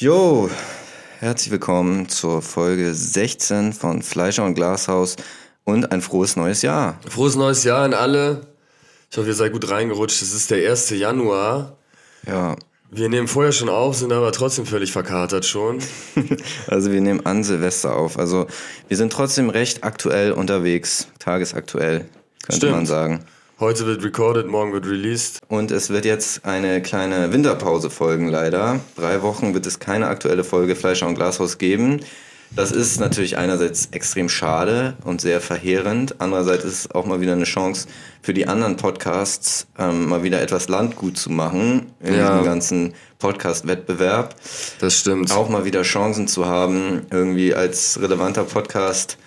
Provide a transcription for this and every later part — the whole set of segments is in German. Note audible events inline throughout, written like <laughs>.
Jo, herzlich willkommen zur Folge 16 von Fleischer und Glashaus und ein frohes neues Jahr. Frohes neues Jahr an alle. Ich hoffe, ihr seid gut reingerutscht. Es ist der 1. Januar. Ja, Wir nehmen vorher schon auf, sind aber trotzdem völlig verkatert schon. <laughs> also wir nehmen an Silvester auf. Also wir sind trotzdem recht aktuell unterwegs, tagesaktuell, könnte Stimmt. man sagen. Heute wird recorded, morgen wird released. Und es wird jetzt eine kleine Winterpause folgen, leider. Drei Wochen wird es keine aktuelle Folge Fleischer und Glashaus geben. Das ist natürlich einerseits extrem schade und sehr verheerend. Andererseits ist es auch mal wieder eine Chance für die anderen Podcasts, ähm, mal wieder etwas Landgut zu machen in Ja. diesem ganzen Podcast-Wettbewerb. Das stimmt. Auch mal wieder Chancen zu haben, irgendwie als relevanter Podcast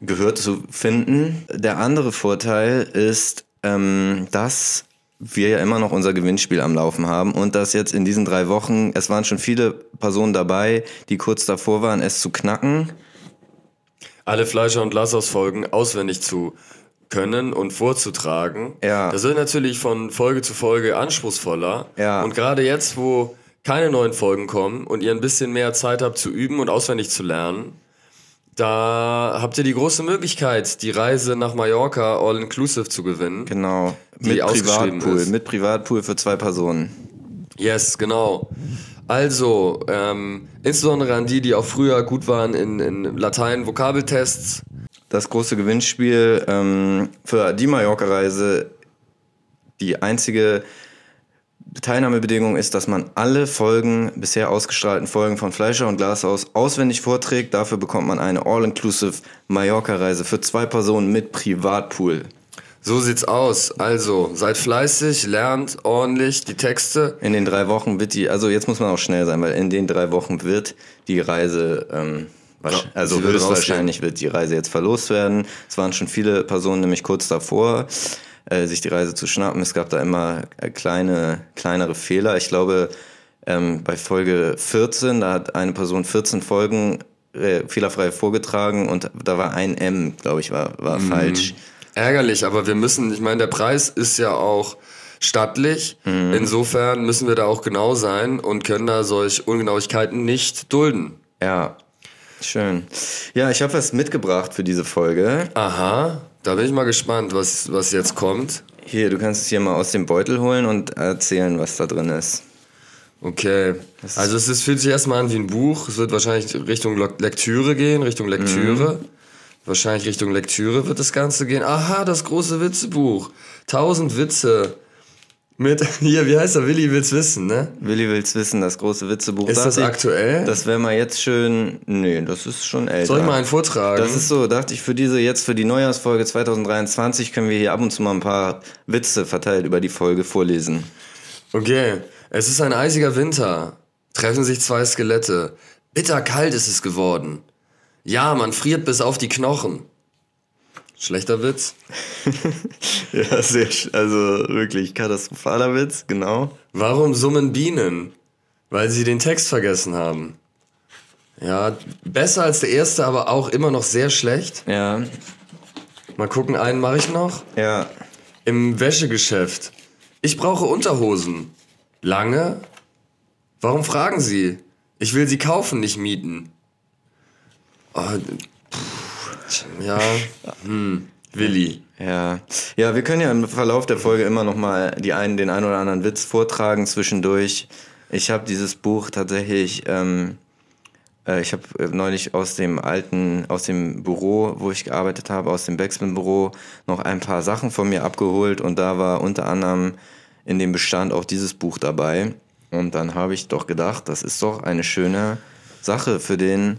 gehört zu finden. Der andere Vorteil ist, ähm, dass wir ja immer noch unser Gewinnspiel am Laufen haben und dass jetzt in diesen drei Wochen, es waren schon viele Personen dabei, die kurz davor waren, es zu knacken. Alle Fleischer- und Glashaus-Folgen auswendig zu können und vorzutragen. Ja. Das wird natürlich von Folge zu Folge anspruchsvoller. Ja. Und gerade jetzt, wo keine neuen Folgen kommen und ihr ein bisschen mehr Zeit habt zu üben und auswendig zu lernen, da habt ihr die große Möglichkeit, die Reise nach Mallorca all-inclusive zu gewinnen. Genau. Mit Privatpool. ist. Mit Privatpool für zwei Personen. Yes, genau. Also, ähm, insbesondere an die, die auch früher gut waren in, in Latein-Vokabeltests. Das große Gewinnspiel ähm, für die Mallorca-Reise. Die einzige Teilnahmebedingung ist, dass man alle Folgen, bisher ausgestrahlten Folgen von Fleischer und Glashaus auswendig vorträgt. Dafür bekommt man eine All-Inclusive Mallorca-Reise für zwei Personen mit Privatpool. So sieht's aus. Also, seid fleißig, lernt ordentlich die Texte. In den drei Wochen wird die, also jetzt muss man auch schnell sein, weil in den drei Wochen wird die Reise, ähm, also höchstwahrscheinlich wird die Reise jetzt verlost werden. Es waren schon viele Personen nämlich kurz davor, äh, sich die Reise zu schnappen. Es gab da immer äh, kleine, kleinere Fehler. Ich glaube, ähm, bei Folge 14, da hat eine Person 14 Folgen äh, fehlerfrei vorgetragen und da war ein M, glaube ich, war, war Mhm. falsch. Ärgerlich, aber wir müssen, ich meine, der Preis ist ja auch stattlich. Insofern müssen wir da auch genau sein und können da solch Ungenauigkeiten nicht dulden. Ja, schön. Ja, ich habe was mitgebracht für diese Folge. Aha, da bin ich mal gespannt, was, was jetzt kommt. Hier, du kannst es hier mal aus dem Beutel holen und erzählen, was da drin ist. Okay. Also es ist, fühlt sich erstmal an wie ein Buch. Es wird wahrscheinlich Richtung Lektüre gehen, Richtung Lektüre. Wahrscheinlich Richtung Lektüre wird das Ganze gehen. Aha, das große Witzebuch. Tausend Witze. Mit, <laughs> hier, wie heißt er? Willi will's wissen, ne? Willi will's wissen, das große Witzebuch. Ist das ich, aktuell? Das wäre mal jetzt schön. Nee, das ist schon älter. Soll ich mal einen vortragen? Das ist so, dachte ich, für diese, jetzt für die Neujahrsfolge 2023 können wir hier ab und zu mal ein paar Witze verteilt über die Folge vorlesen. Okay. Es ist ein eisiger Winter. Treffen sich zwei Skelette. Bitterkalt ist es geworden. Ja, man friert bis auf die Knochen. Schlechter Witz. <laughs> Ja, sehr, also wirklich katastrophaler Witz, genau. Warum summen Bienen? Weil sie den Text vergessen haben. Ja, besser als der erste, aber auch immer noch sehr schlecht. Ja, Mal gucken, einen mache ich noch. ja. Im Wäschegeschäft. Ich brauche Unterhosen. Lange? Warum fragen Sie? Ich will sie kaufen, nicht mieten. Oh, ja, <laughs> hm, Willi. Ja, ja, wir können ja im Verlauf der Folge immer noch mal die einen, den einen oder anderen Witz vortragen zwischendurch. Ich habe dieses Buch tatsächlich, ähm, äh, ich habe neulich aus dem alten, aus dem Büro, wo ich gearbeitet habe, aus dem Backspin-Büro, noch ein paar Sachen von mir abgeholt und da war unter anderem in dem Bestand auch dieses Buch dabei. Und dann habe ich doch gedacht, das ist doch eine schöne Sache für den,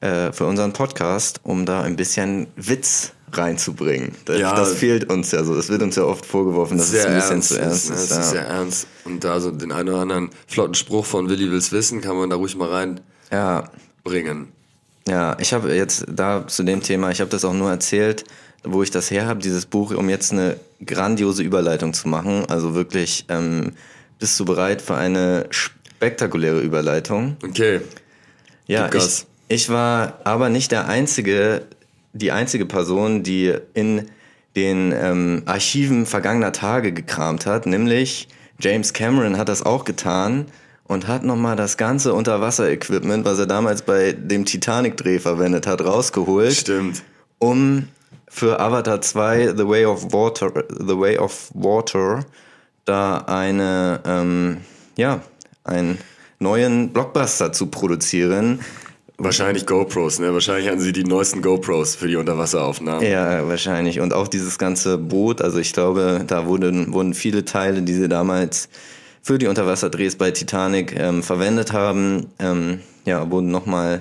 äh, für unseren Podcast, um da ein bisschen Witz reinzubringen. Das, Ja. das fehlt uns ja so. Das wird uns ja oft vorgeworfen, dass es ein bisschen zu ernst Es ist. ist ja. sehr ernst. Und da so den einen oder anderen flotten Spruch von Willi will's wissen, kann man da ruhig mal reinbringen. ja, ja. Ich habe jetzt da zu dem Thema, ich habe das auch nur erzählt, wo ich das her habe, dieses Buch, um jetzt eine grandiose Überleitung zu machen. Also wirklich, ähm, bist du bereit für eine spektakuläre Überleitung? Okay. Ja, ich. Ich war aber nicht der einzige, die einzige Person, die in den ähm, Archiven vergangener Tage gekramt hat, nämlich James Cameron hat das auch getan und hat nochmal das ganze Unterwasser-Equipment, was er damals bei dem Titanic-Dreh verwendet hat, rausgeholt. Stimmt. Um für Avatar 2 The Way of Water, The Way of Water da eine, ähm, ja, einen neuen Blockbuster zu produzieren. Wahrscheinlich GoPros, ne? Wahrscheinlich hatten sie die neuesten GoPros für die Unterwasseraufnahmen. Ja, wahrscheinlich. Und auch dieses ganze Boot, also ich glaube, da wurden, wurden viele Teile, die sie damals für die Unterwasserdrehs bei Titanic ähm, verwendet haben, ähm, ja, wurden nochmal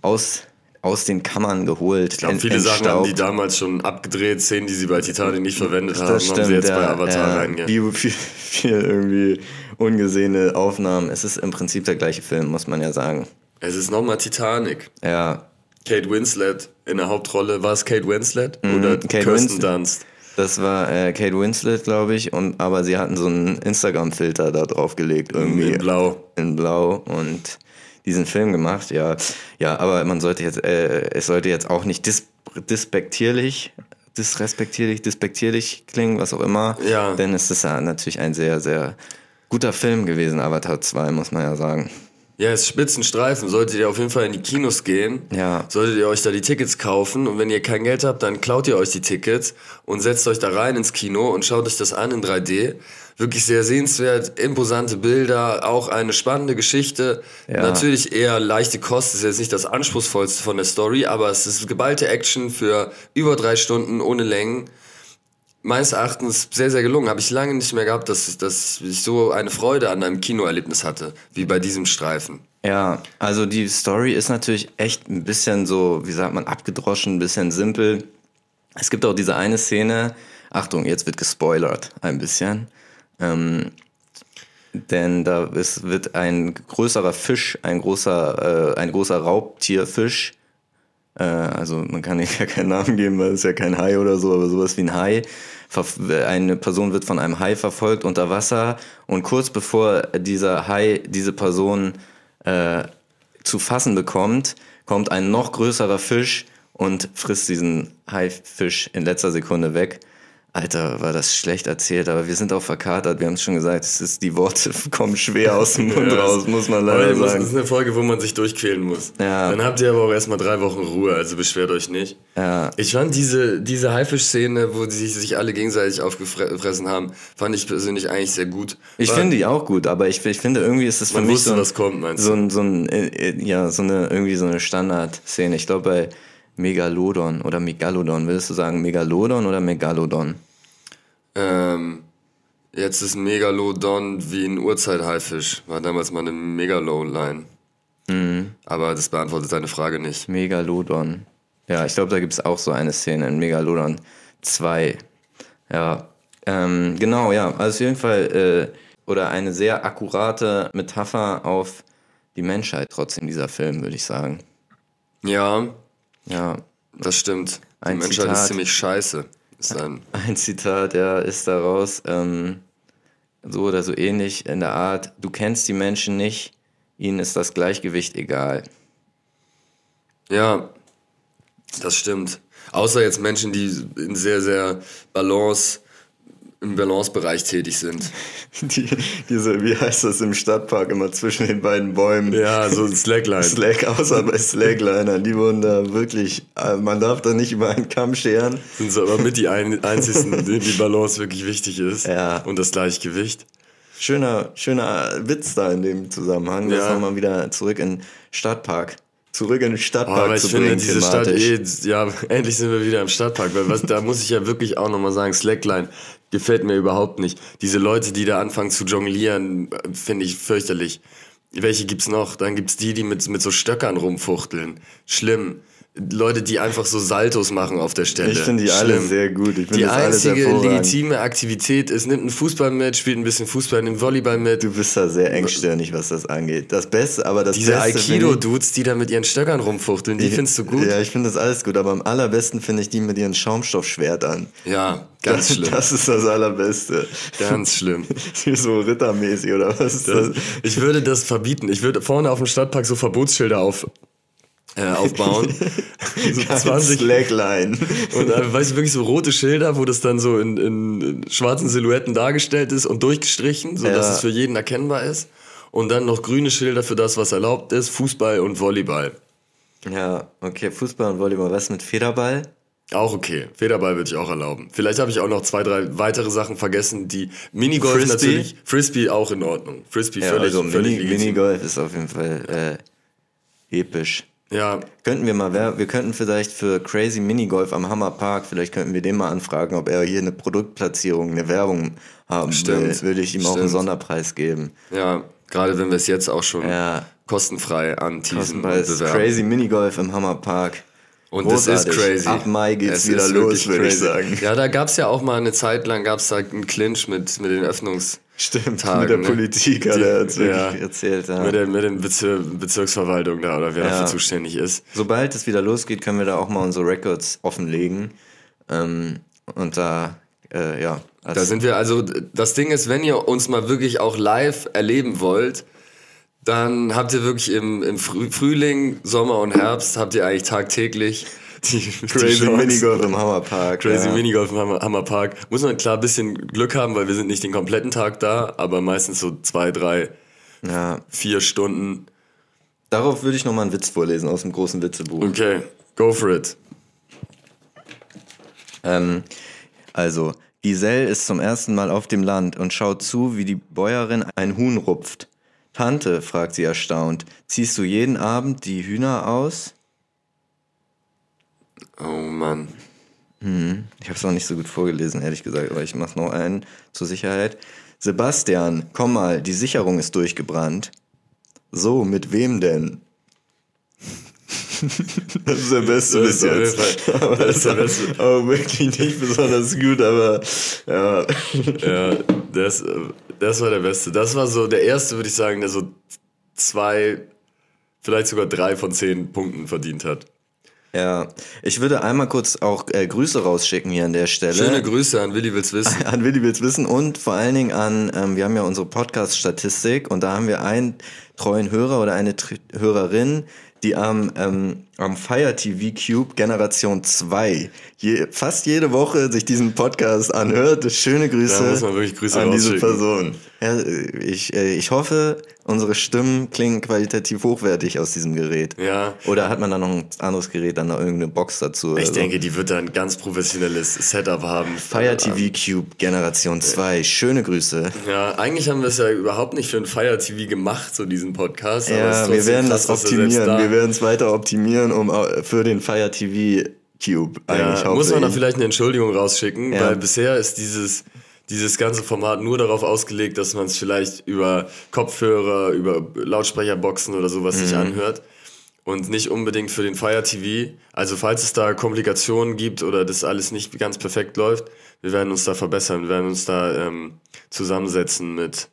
aus, aus den Kammern geholt. Ich glaube, viele Sachen haben die damals schon abgedreht, Szenen, die sie bei Titanic nicht verwendet haben, stimmt, haben sie jetzt ja, bei Avatar ja, reingehen. Viel, viel, viel irgendwie ungesehene Aufnahmen. Es ist im Prinzip der gleiche Film, muss man ja sagen. Es ist nochmal Titanic. Ja, Kate Winslet in der Hauptrolle. War es Kate Winslet Mhm, oder Kate Kirsten Winslet. Dunst? das war äh, Kate Winslet, glaube ich, und aber sie hatten so einen Instagram-Filter da draufgelegt, irgendwie In Blau. in Blau und diesen Film gemacht, ja. Ja, aber man sollte jetzt, äh, es sollte jetzt auch nicht dis dispektierlich, disrespektierlich, dispektierlich klingen, was auch immer. Ja. Denn es ist ja natürlich ein sehr, sehr guter Film gewesen, Avatar 2, muss man ja sagen. Ja, es ist Spitzenstreifen. Solltet ihr auf jeden Fall in die Kinos gehen, Ja. solltet ihr euch da die Tickets kaufen und wenn ihr kein Geld habt, dann klaut ihr euch die Tickets und setzt euch da rein ins Kino und schaut euch das an in 3D. Wirklich sehr sehenswert, imposante Bilder, auch eine spannende Geschichte. Ja. Natürlich eher leichte Kost, ist jetzt nicht das anspruchsvollste von der Story, aber es ist geballte Action für über drei Stunden ohne Längen. Meines Erachtens sehr, sehr gelungen. Habe ich lange nicht mehr gehabt, dass, dass ich so eine Freude an einem Kinoerlebnis hatte, wie bei diesem Streifen. Ja, also die Story ist natürlich echt ein bisschen so, wie sagt man, abgedroschen, ein bisschen simpel. Es gibt auch diese eine Szene, Achtung, jetzt wird gespoilert, ein bisschen. Ähm, denn da ist, wird ein größerer Fisch, ein großer, äh, ein großer Raubtierfisch, also man kann <laughs> ja keinen Namen geben, weil es ja kein Hai oder so, aber sowas wie ein Hai. Verf- Eine Person wird von einem Hai verfolgt unter Wasser und kurz bevor dieser Hai diese Person äh, zu fassen bekommt, kommt ein noch größerer Fisch und frisst diesen Haifisch in letzter Sekunde weg. Alter, war das schlecht erzählt, aber wir sind auch verkatert. Wir haben es schon gesagt, es ist, die Worte <laughs> kommen schwer aus dem Mund Ja, raus, muss man leider ihr müsst- Das sagen. ist eine Folge, wo man sich durchquälen muss. Ja. Dann habt ihr aber auch erstmal drei Wochen Ruhe, also beschwert euch nicht. Ja. Ich fand diese, diese Haifisch-Szene, wo die sich, alle gegenseitig aufgefressen haben, fand ich persönlich eigentlich sehr gut. Ich Weil finde die auch gut, aber ich, ich finde irgendwie ist es für mich wusste, so, ein, was kommt, meinst so ein, so ein äh, äh, ja, so eine, irgendwie so eine Standardszene. Ich glaube bei Megalodon oder Megalodon, würdest du sagen Megalodon oder Megalodon? Ähm, jetzt ist Megalodon wie ein Urzeit-Haifisch. War damals mal eine Megalo-Line. Mhm. Aber das beantwortet deine Frage nicht. Megalodon. Ja, ich glaube, da gibt es auch so eine Szene in Megalodon 2. Ja, ähm, genau, ja. Also auf jeden Fall, äh, oder eine sehr akkurate Metapher auf die Menschheit trotzdem, dieser Film, würde ich sagen. Ja, Ja, das stimmt. Die Ein Menschheit ist Zitat. ziemlich scheiße. Ist ein, <laughs> Ein Zitat, ja, ist daraus ähm, so oder so ähnlich in der Art, du kennst die Menschen nicht, ihnen ist das Gleichgewicht egal. ja, das stimmt. Außer jetzt Menschen, die in sehr, sehr Balance, im Balancebereich tätig sind. <laughs> Die, diese, wie heißt das im Stadtpark, immer zwischen den beiden Bäumen? Ja, so Slackline. Slack, außer bei Slacklinern, die wurden da wirklich, äh, man darf da nicht über einen Kamm scheren. Sind so aber mit die ein, einzigsten, <laughs> denen die Balance wirklich wichtig ist. Ja. Und das Gleichgewicht. Schöner, schöner Witz da in dem Zusammenhang, Ja. nochmal wieder zurück in den Stadtpark. Zurück in den Oh, Stadtpark aber ich zu finde bringen, diese Stadt thematisch. eh, ja, <laughs> endlich sind wir wieder im Stadtpark, weil was, da muss ich ja wirklich auch nochmal sagen, Slackline gefällt mir überhaupt nicht. Diese Leute, die da anfangen zu jonglieren, finde ich fürchterlich. Welche gibt's noch? Dann gibt's die, die mit, mit so Stöckern rumfuchteln. Schlimm. Leute, die einfach so Saltos machen auf der Stelle. Ich finde die alle Schlimm. sehr gut. Ich Die das einzige legitime Aktivität ist, nimmt einen Fußball mit, spielt ein bisschen Fußball, nimmt Volleyball mit. Du bist da sehr engstirnig, was das angeht. Das Beste, aber das Diese Beste finde Aikido-Dudes, die da mit ihren Stöckern rumfuchteln, die ich- findest du gut? Ja, ich finde das alles gut, aber am allerbesten finde ich die mit ihren Schaumstoffschwertern. Ja, ganz das, schlimm. Das ist das Allerbeste. Ganz schlimm. <laughs> so rittermäßig oder was ist das? Ich würde das verbieten. Ich würde vorne auf dem Stadtpark so Verbotsschilder auf, äh, aufbauen. <laughs> so 20 Slackline. und äh, weißt du, wirklich so rote Schilder, wo das dann so in, in schwarzen Silhouetten dargestellt ist und durchgestrichen, so dass Ja. es für jeden erkennbar ist. und dann noch grüne Schilder für das, was erlaubt ist, Fußball und Volleyball. Ja, okay, Fußball und Volleyball. Was mit Federball? Auch okay. Federball würde ich auch erlauben. Vielleicht habe ich auch noch zwei, drei weitere Sachen vergessen, die Minigolf Frisbee? natürlich. Frisbee auch in Ordnung. Frisbee Ja, völlig, also völlig Mini. Minigolf ist auf jeden Fall äh, episch. Ja, Könnten wir mal, wir könnten vielleicht für Crazy Minigolf am Hammer Park, vielleicht könnten wir den mal anfragen, ob er hier eine Produktplatzierung, eine Werbung haben Stimmt. will. Würde ich ihm auch einen Stimmt. Sonderpreis geben. ja. Gerade wenn wir es jetzt auch schon Ja. kostenfrei anteasen Bei und bewerben. Crazy Minigolf im Hammer Park. Und das ist Großartig. crazy. Ab Mai geht's Es wieder los, würde ich sagen. Ja, da gab's ja auch mal eine Zeit lang, gab's da einen Clinch mit, mit den Öffnungs... Stimmt, Tagen, mit der ne? Politik hat er uns wirklich ja. erzählt. Ja. Mit der, mit den Bezir Bezirksverwaltung da oder wer Ja. dafür zuständig ist. Sobald es wieder losgeht, können wir da auch mal unsere Records offenlegen. Ähm, und da, äh, ja. als- Da sind wir also, das Ding ist, wenn ihr uns mal wirklich auch live erleben wollt, dann habt ihr wirklich im, im Früh Frühling, Sommer und Herbst, habt ihr eigentlich tagtäglich die, Crazy. Minigolf im Hammer Park. Crazy ja. Minigolf im Hammer, Hammer Park. Muss man klar ein bisschen Glück haben, weil wir sind nicht den kompletten Tag da, aber meistens so zwei, drei, Ja. vier Stunden. Darauf würde ich nochmal einen Witz vorlesen aus dem großen Witzebuch. Okay, go for it. Ähm, also, Giselle ist zum ersten Mal auf dem Land und schaut zu, wie die Bäuerin ein Huhn rupft. Tante, fragt sie erstaunt, ziehst du jeden Abend die Hühner aus? Oh Mann. Ich habe es auch nicht so gut vorgelesen, ehrlich gesagt, aber ich mache noch einen zur Sicherheit. Sebastian, komm mal, die Sicherung ist durchgebrannt. So, mit wem denn? <laughs> Das ist der beste bis jetzt. <laughs> Aber das ist der beste. auch wirklich nicht besonders gut, aber ja. Ja, das, das war der Beste. Das war so der erste, würde ich sagen, der so zwei, vielleicht sogar drei von zehn Punkten verdient hat. Ja, ich würde einmal kurz auch äh, Grüße rausschicken hier an der Stelle. Schöne Grüße an Willi will's wissen. <laughs> An Willi will's wissen und vor allen Dingen an, ähm, wir haben ja unsere Podcast-Statistik und da haben wir einen treuen Hörer oder eine Tr Hörerin, die am, ähm, am Fire TV Cube Generation 2 je, fast jede Woche sich diesen Podcast anhört. Schöne Grüße Grüße an diese. Person. Ja, ich, äh, ich hoffe, unsere Stimmen klingen qualitativ hochwertig aus diesem Gerät. Ja. Oder hat man da noch ein anderes Gerät, dann noch irgendeine Box dazu? Ich so? denke, die wird da ein ganz professionelles Setup haben. Fire TV Cube Generation 2. Schöne Grüße. Ja, eigentlich haben wir es ja überhaupt nicht für ein Fire TV gemacht, so diesen Podcast. Ja, wir werden krass, das er optimieren. da- Wir werden es weiter optimieren, um au- für den Fire TV Cube eigentlich Ja, muss man da vielleicht eine Entschuldigung rausschicken, Ja. weil bisher ist dieses, dieses ganze Format nur darauf ausgelegt, dass man es vielleicht über Kopfhörer, über Lautsprecherboxen oder sowas sich Mhm. anhört und nicht unbedingt für den Fire TV. Also falls es da Komplikationen gibt oder das alles nicht ganz perfekt läuft, wir werden uns da verbessern, wir werden uns da ähm, zusammensetzen mit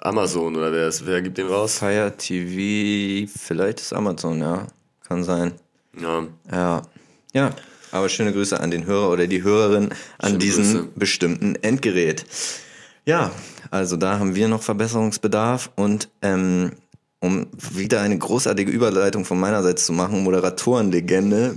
Amazon oder wer, ist, wer gibt den raus? Fire TV, vielleicht ist Amazon, ja. Kann sein. Ja. Ja. Ja. Aber schöne Grüße an den Hörer oder die Hörerin an Schöne diesem Grüße. bestimmten Endgerät. Ja, also da haben wir noch Verbesserungsbedarf und ähm, um wieder eine großartige Überleitung von meinerseits zu machen, Moderatorenlegende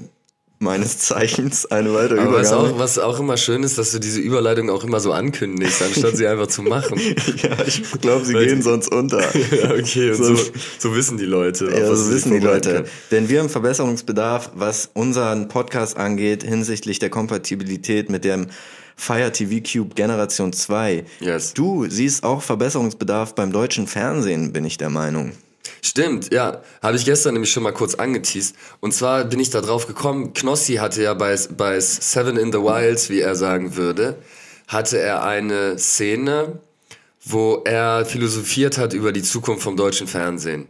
meines Zeichens, eine weitere Aber was Übergabe. auch, was auch immer schön ist, dass du diese Überleitung auch immer so ankündigst, anstatt sie einfach zu machen. <laughs> ja, ich glaube, sie Weil- gehen sonst unter. <laughs> Ja, okay, und so, so wissen die Leute. Ja, was so wissen die Leute. können. Denn wir haben Verbesserungsbedarf, was unseren Podcast angeht, hinsichtlich der Kompatibilität mit dem Fire TV Cube Generation 2. Yes. Du siehst auch Verbesserungsbedarf beim deutschen Fernsehen, bin ich der Meinung. Stimmt, ja. Habe ich gestern nämlich schon mal kurz angeteased. Und zwar bin ich da drauf gekommen, Knossi hatte ja bei, bei Seven in the Wilds, wie er sagen würde, hatte er eine Szene, wo er philosophiert hat über die Zukunft vom deutschen Fernsehen.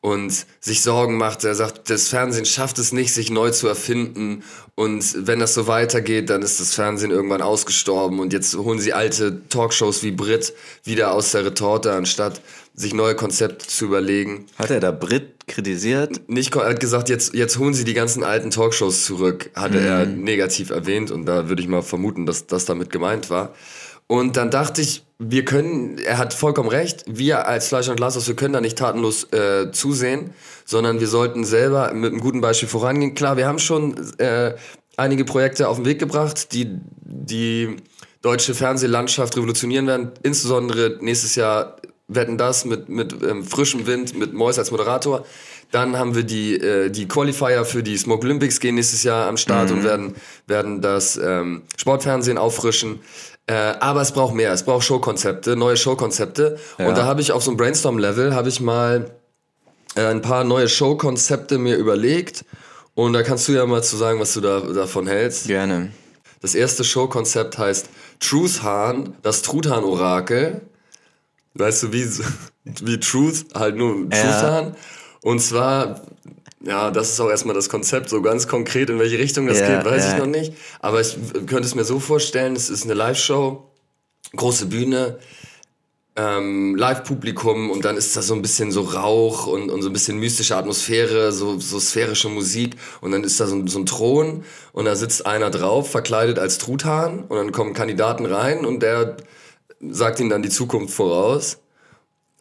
Und sich Sorgen macht, er sagt, das Fernsehen schafft es nicht, sich neu zu erfinden. Und wenn das so weitergeht, dann ist das Fernsehen irgendwann ausgestorben. Und jetzt holen sie alte Talkshows wie Brit wieder aus der Retorte, anstatt sich neue Konzepte zu überlegen. Hat er da Brit kritisiert? Nicht, er hat gesagt, jetzt, jetzt holen sie die ganzen alten Talkshows zurück, hatte er negativ erwähnt. Und da würde ich mal vermuten, dass das damit gemeint war. Und dann dachte ich, wir können, er hat vollkommen recht, wir als Fleisch und Glashaus, wir können da nicht tatenlos äh, zusehen, sondern wir sollten selber mit einem guten Beispiel vorangehen. Klar, wir haben schon äh, einige Projekte auf den Weg gebracht, die die deutsche Fernsehlandschaft revolutionieren werden. Insbesondere nächstes Jahr Wetten das mit, mit ähm, frischem Wind, mit Mois als Moderator. Dann haben wir die, äh, die Qualifier für die Smoke Olympics gehen nächstes Jahr am Start Mhm. und werden, werden das ähm, Sportfernsehen auffrischen. Äh, aber es braucht mehr, es braucht Showkonzepte, neue Showkonzepte. Ja. Und da habe ich auf so einem Brainstorm-Level, habe ich mal äh, ein paar neue Showkonzepte mir überlegt. Und da kannst du ja mal zu sagen, was du da, davon hältst. Gerne. Das erste Showkonzept heißt Truth Hahn, das Truthahn-Orakel. Weißt du, wie, wie Truth, halt nur Ja. Truth Hahn. Und zwar, ja, das ist auch erstmal das Konzept. So ganz konkret, in welche Richtung das Ja, geht, weiß ja. ich noch nicht. Aber ich könnte es mir so vorstellen, es ist eine Live-Show, große Bühne, ähm, Live-Publikum und dann ist da so ein bisschen so Rauch und, und so ein bisschen mystische Atmosphäre, so, so sphärische Musik und dann ist da so, ein- so ein Thron und da sitzt einer drauf, verkleidet als Truthahn und dann kommen Kandidaten rein und der sagt ihnen dann die Zukunft voraus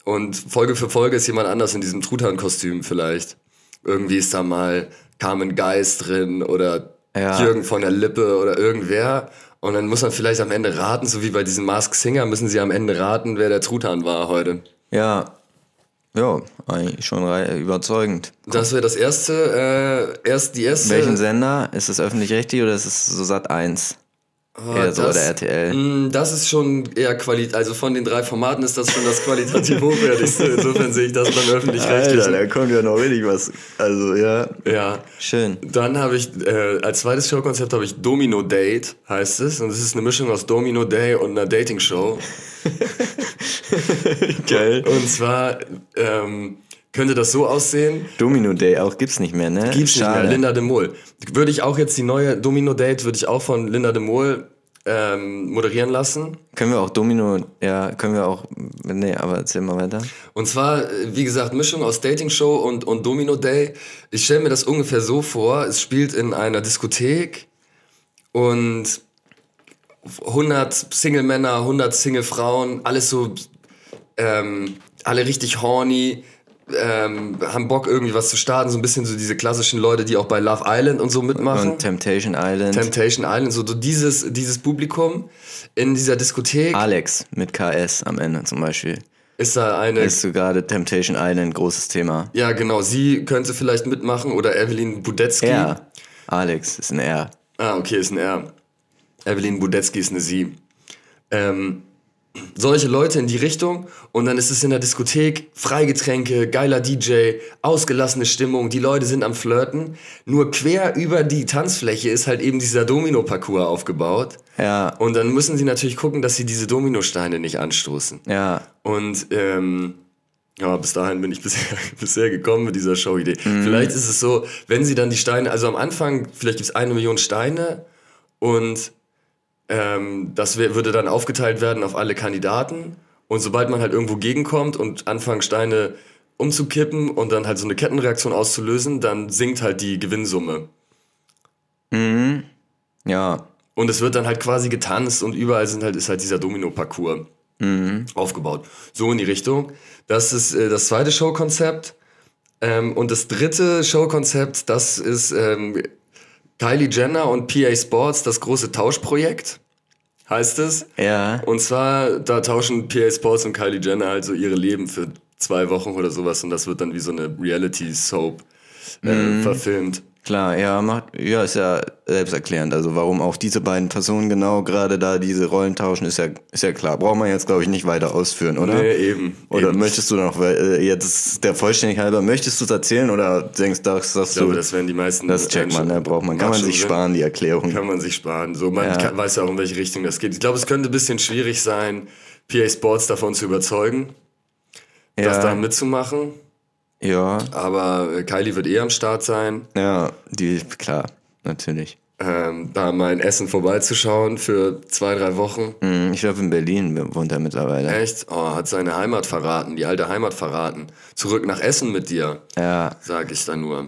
und Folge für Folge ist jemand anders in diesem Truthahn-Kostüm vielleicht. Irgendwie ist da mal Carmen Geist drin oder Ja. Jürgen von der Lippe oder irgendwer. Und dann muss man vielleicht am Ende raten, so wie bei diesem Mask Singer, müssen sie am Ende raten, wer der Truthahn war heute. Ja. Ja, eigentlich schon überzeugend. Das wäre das erste, äh, erst die erste. Welchen Sender? Ist es öffentlich-rechtlich oder ist es so Sat 1? Ah, das- oder RTL? Mm, Das ist schon eher Qualität, also von den drei Formaten ist das schon das qualitativ hochwertigste. Insofern sehe ich das beim öffentlich-rechtlichen. kommt ja noch richtig was. Also, ja. Ja. Schön. Dann habe ich, äh, als zweites Showkonzept habe ich Domino Date, heißt es. Und es ist eine Mischung aus Domino Day und einer Dating-Show. <laughs> Geil. Und zwar ähm, könnte das so aussehen, Domino Day auch gibt's nicht mehr, ne? gibt's nicht mehr, Schade. Linda de Mol. Würde ich auch jetzt die neue Domino Date, würde ich auch von Linda de Mol ähm, moderieren lassen. Können wir auch Domino, ja, können wir auch, nee, aber erzähl mal weiter. Und zwar, wie gesagt, Mischung aus Dating Show und, und Domino Day. Ich stelle mir das ungefähr so vor, es spielt in einer Diskothek und 100 Single-Männer, 100 Single-Frauen, alles so, ähm, alle richtig horny, ähm, haben Bock irgendwie was zu starten, so ein bisschen so diese klassischen Leute, die auch bei Love Island und so mitmachen. Und Temptation Island. Temptation Island, so so dieses, dieses Publikum in dieser Diskothek Alex mit KS am Ende zum Beispiel. ist da eine Ist so gerade Temptation Island großes Thema. Ja, genau. Sie könnte vielleicht mitmachen oder Evelyn Budetzky. R. Alex ist ein R. Ah, okay, ist ein R. Evelyn Budetzky ist eine Sie. Ähm, solche Leute in die Richtung und dann ist es in der Diskothek, Freigetränke, geiler DJ, ausgelassene Stimmung, die Leute sind am Flirten. Nur quer über die Tanzfläche ist halt eben dieser Domino-Parcours aufgebaut. Ja, Und dann müssen sie natürlich gucken, dass sie diese Dominosteine nicht anstoßen. ja. Und ähm, ja, bis dahin bin ich <laughs> bisher, bisher gekommen mit dieser Showidee. Vielleicht ist es so, wenn sie dann die Steine, also am Anfang, vielleicht gibt es eine Million Steine und ähm, das wär, würde dann aufgeteilt werden auf alle Kandidaten. Und sobald man halt irgendwo gegenkommt und anfangen Steine umzukippen und dann halt so eine Kettenreaktion auszulösen, dann sinkt halt die Gewinnsumme. Ja, Und es wird dann halt quasi getanzt und überall sind halt, ist halt dieser Domino-Parcours aufgebaut. So in die Richtung. Das ist äh, das zweite Showkonzept. Ähm, und das dritte Showkonzept, das ist ähm, Kylie Jenner und PA Sports, das große Tauschprojekt, heißt es. ja. Und zwar, da tauschen PA Sports und Kylie Jenner halt so ihre Leben für zwei Wochen oder sowas und das wird dann wie so eine Reality-Soap äh, verfilmt. Klar, ja, macht, ja, ist ja selbsterklärend. Also warum auch diese beiden Personen genau gerade da diese Rollen tauschen, ist ja, ist ja klar. Braucht man jetzt, glaube ich, nicht weiter ausführen, oder? Nee, eben. Oder eben. möchtest du noch, weil, äh, jetzt der Vollständigkeit halber, möchtest du es erzählen oder denkst du, sagst Ich glaube, du, das werden die meisten. das checkt man, ne? braucht man, kann man sich sparen, die Erklärung. Kann man sich sparen. So, man Ja. kann, weiß ja auch, in welche Richtung das geht. Ich glaube, es könnte ein bisschen schwierig sein, PA Sports davon zu überzeugen, das da ja, mitzumachen. Ja, Aber äh, Kylie wird eh am Start sein, ja, die, klar, natürlich. ähm, da mal in Essen vorbeizuschauen für zwei, drei Wochen. Hm, Ich glaube, in Berlin wohnt er mittlerweile. Echt? Oh, hat seine Heimat verraten, die alte Heimat verraten. Zurück nach Essen mit dir, Ja, sage ich dann nur.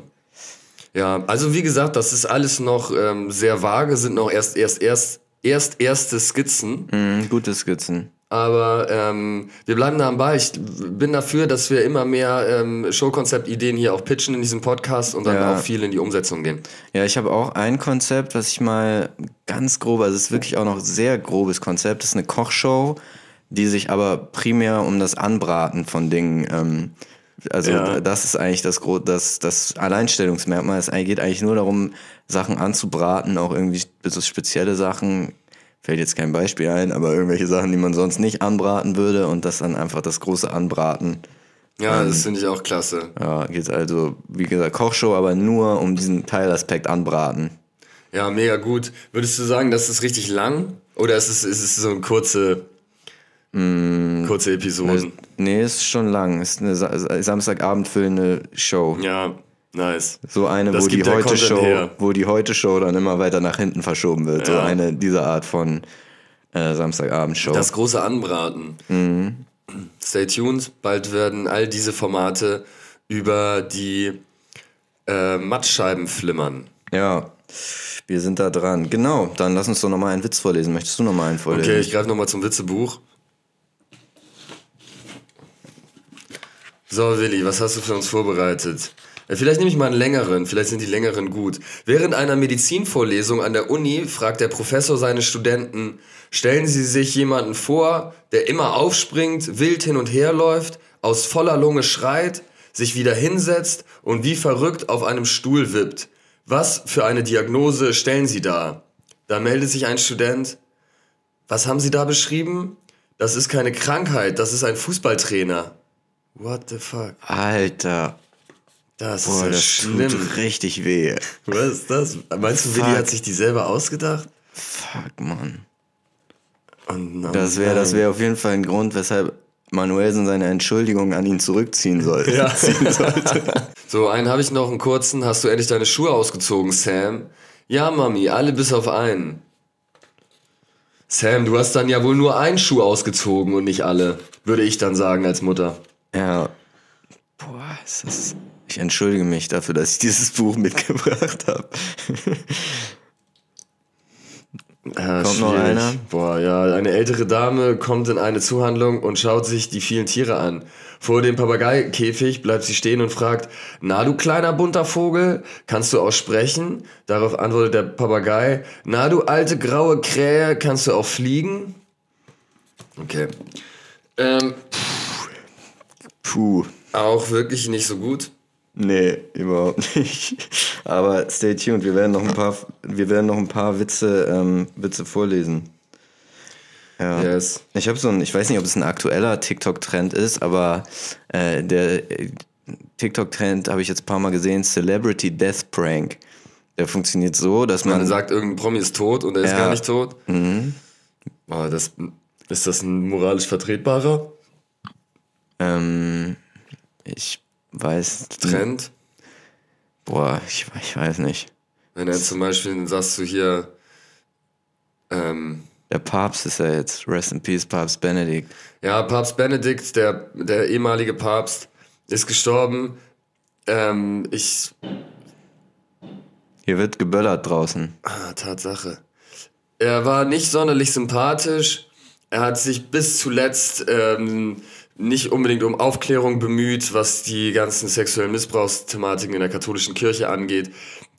Ja, also wie gesagt, das ist alles noch ähm, sehr vage, sind noch erst, erst, erst, erst erste Skizzen. hm, gute Skizzen. Aber ähm, wir bleiben da am Ball. Ich bin dafür, dass wir immer mehr ähm, Showkonzept-Ideen hier auch pitchen in diesem Podcast und dann Ja. auch viel in die Umsetzung gehen. Ja, ich habe auch ein Konzept, was ich mal ganz grob, also es ist wirklich auch noch sehr grobes Konzept, das ist eine Kochshow die sich aber primär um das Anbraten von Dingen, ähm, also Ja. das ist eigentlich das, das, das Alleinstellungsmerkmal. Es geht eigentlich nur darum, Sachen anzubraten, auch irgendwie spezielle Sachen. Fällt jetzt kein Beispiel ein, aber irgendwelche Sachen, die man sonst nicht anbraten würde und das dann einfach das große Anbraten. Ja, das finde ich auch klasse. Ja, geht also, wie gesagt, Kochshow, aber nur um diesen Teilaspekt anbraten. Ja, mega gut. Würdest du sagen, das ist richtig lang? Oder ist es, ist es so eine kurze, kurze Episoden? Nee, ist schon lang. Ist eine Sa Samstagabend füllende Show. Ja, nice. So eine, Das wo die heute Show, her. wo die heute Show dann immer weiter nach hinten verschoben wird. So Ja. eine dieser Art von äh, Samstagabend-Show. Das große Anbraten. Stay tuned. Bald werden all diese Formate über die äh, Mattscheiben flimmern. Ja, wir sind da dran. Genau, dann lass uns doch nochmal einen Witz vorlesen. Möchtest du nochmal einen vorlesen? Okay, ich greife nochmal zum Witzebuch. So, Willi, was hast du für uns vorbereitet? Äh, Vielleicht nehme ich mal einen längeren, vielleicht sind die längeren gut. Während einer Medizinvorlesung an der Uni fragt der Professor seine Studenten, stellen Sie sich jemanden vor, der immer aufspringt, wild hin und her läuft, aus voller Lunge schreit, sich wieder hinsetzt und wie verrückt auf einem Stuhl wippt. Was für eine Diagnose stellen Sie da? Da meldet sich ein Student, was haben Sie da beschrieben? Das ist keine Krankheit, das ist ein Fußballtrainer. What the fuck? Alter, Das boah, ist ja das schlimm. tut richtig weh. Was ist das? Meinst du, Willi Fuck. hat sich die selber ausgedacht? Fuck, Mann. Und, oh Das wäre das wär auf jeden Fall ein Grund, weshalb Manuelsen seine Entschuldigung an ihn zurückziehen soll. Ja. <laughs> Sollte. <laughs> So, einen habe ich noch, einen kurzen. Hast du endlich deine Schuhe ausgezogen, Sam? Ja, Mami, alle bis auf einen. Sam, du hast dann ja wohl nur einen Schuh ausgezogen und nicht alle, würde ich dann sagen als Mutter. Ja. Boah, ist das. Ich entschuldige mich dafür, dass ich dieses Buch mitgebracht habe. Ja, Kommt noch schwierig. einer? Boah, ja, eine ältere Dame kommt in eine Zuhandlung und schaut sich die vielen Tiere an. Vor dem Papageikäfig bleibt sie stehen und fragt, na du kleiner bunter Vogel, kannst du auch sprechen? Darauf antwortet der Papagei, na du alte graue Krähe, kannst du auch fliegen? Okay. Ähm, Puh. auch wirklich nicht so gut. Nee, überhaupt nicht. Aber stay tuned, wir werden noch ein paar, wir werden noch ein paar Witze, ähm, Witze vorlesen. Ja. Yes. Ich habe so ein, ich weiß nicht, ob es ein aktueller TikTok-Trend ist, aber äh, der äh, TikTok-Trend habe ich jetzt ein paar Mal gesehen, Celebrity Death Prank. Der funktioniert so, dass man, Man sagt, irgendein Promi ist tot und er ist Ja. gar nicht tot. Boah, das, ist das ein moralisch vertretbarer ähm, ich weiß, Trend? boah, ich, ich weiß nicht. Wenn er zum Beispiel, sagst du hier, ähm, Der Papst ist ja jetzt, Rest in Peace, Papst Benedikt. ja, Papst Benedikt, der, der ehemalige Papst, ist gestorben. Ähm, ich, Hier wird geböllert draußen. ah, Tatsache. Er war nicht sonderlich sympathisch. Er hat sich bis zuletzt ähm, nicht unbedingt um Aufklärung bemüht, was die ganzen sexuellen Missbrauchsthematiken in der katholischen Kirche angeht.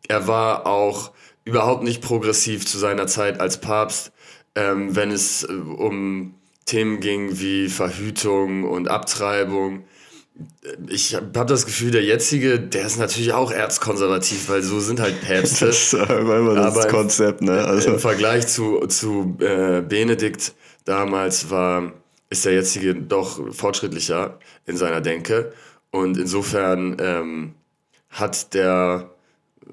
Er war auch überhaupt nicht progressiv zu seiner Zeit als Papst, ähm, wenn es äh, um Themen ging wie Verhütung und Abtreibung. Ich habe das Gefühl, der jetzige, der ist natürlich auch erzkonservativ, weil so sind halt Päpste. <laughs> Das ist immer das Aber im- Konzept, ne? Also, Im Vergleich zu, zu äh, Benedikt damals war, ist der jetzige doch fortschrittlicher in seiner Denke. Und insofern ähm, hat der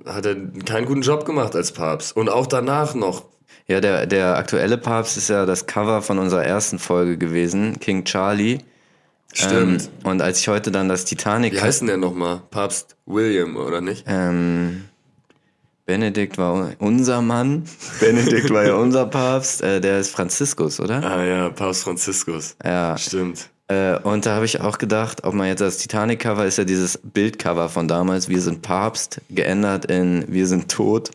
hat er keinen guten Job gemacht als Papst. Und auch danach noch. Ja, der, der aktuelle Papst ist ja das Cover von unserer ersten Folge gewesen, King Charlie. Stimmt. Ähm, und als ich heute dann das Titanic. Wie heißt denn der nochmal? Papst William, oder nicht? Ähm, Benedikt war unser Mann. <laughs> Benedikt war ja <laughs> unser Papst. Äh, der ist Franziskus, oder? Ah ja, Papst Franziskus. Ja. Stimmt. Äh, und da habe ich auch gedacht, ob man jetzt das Titanic-Cover ist ja dieses Bildcover von damals, Wir sind Papst, geändert in Wir sind tot.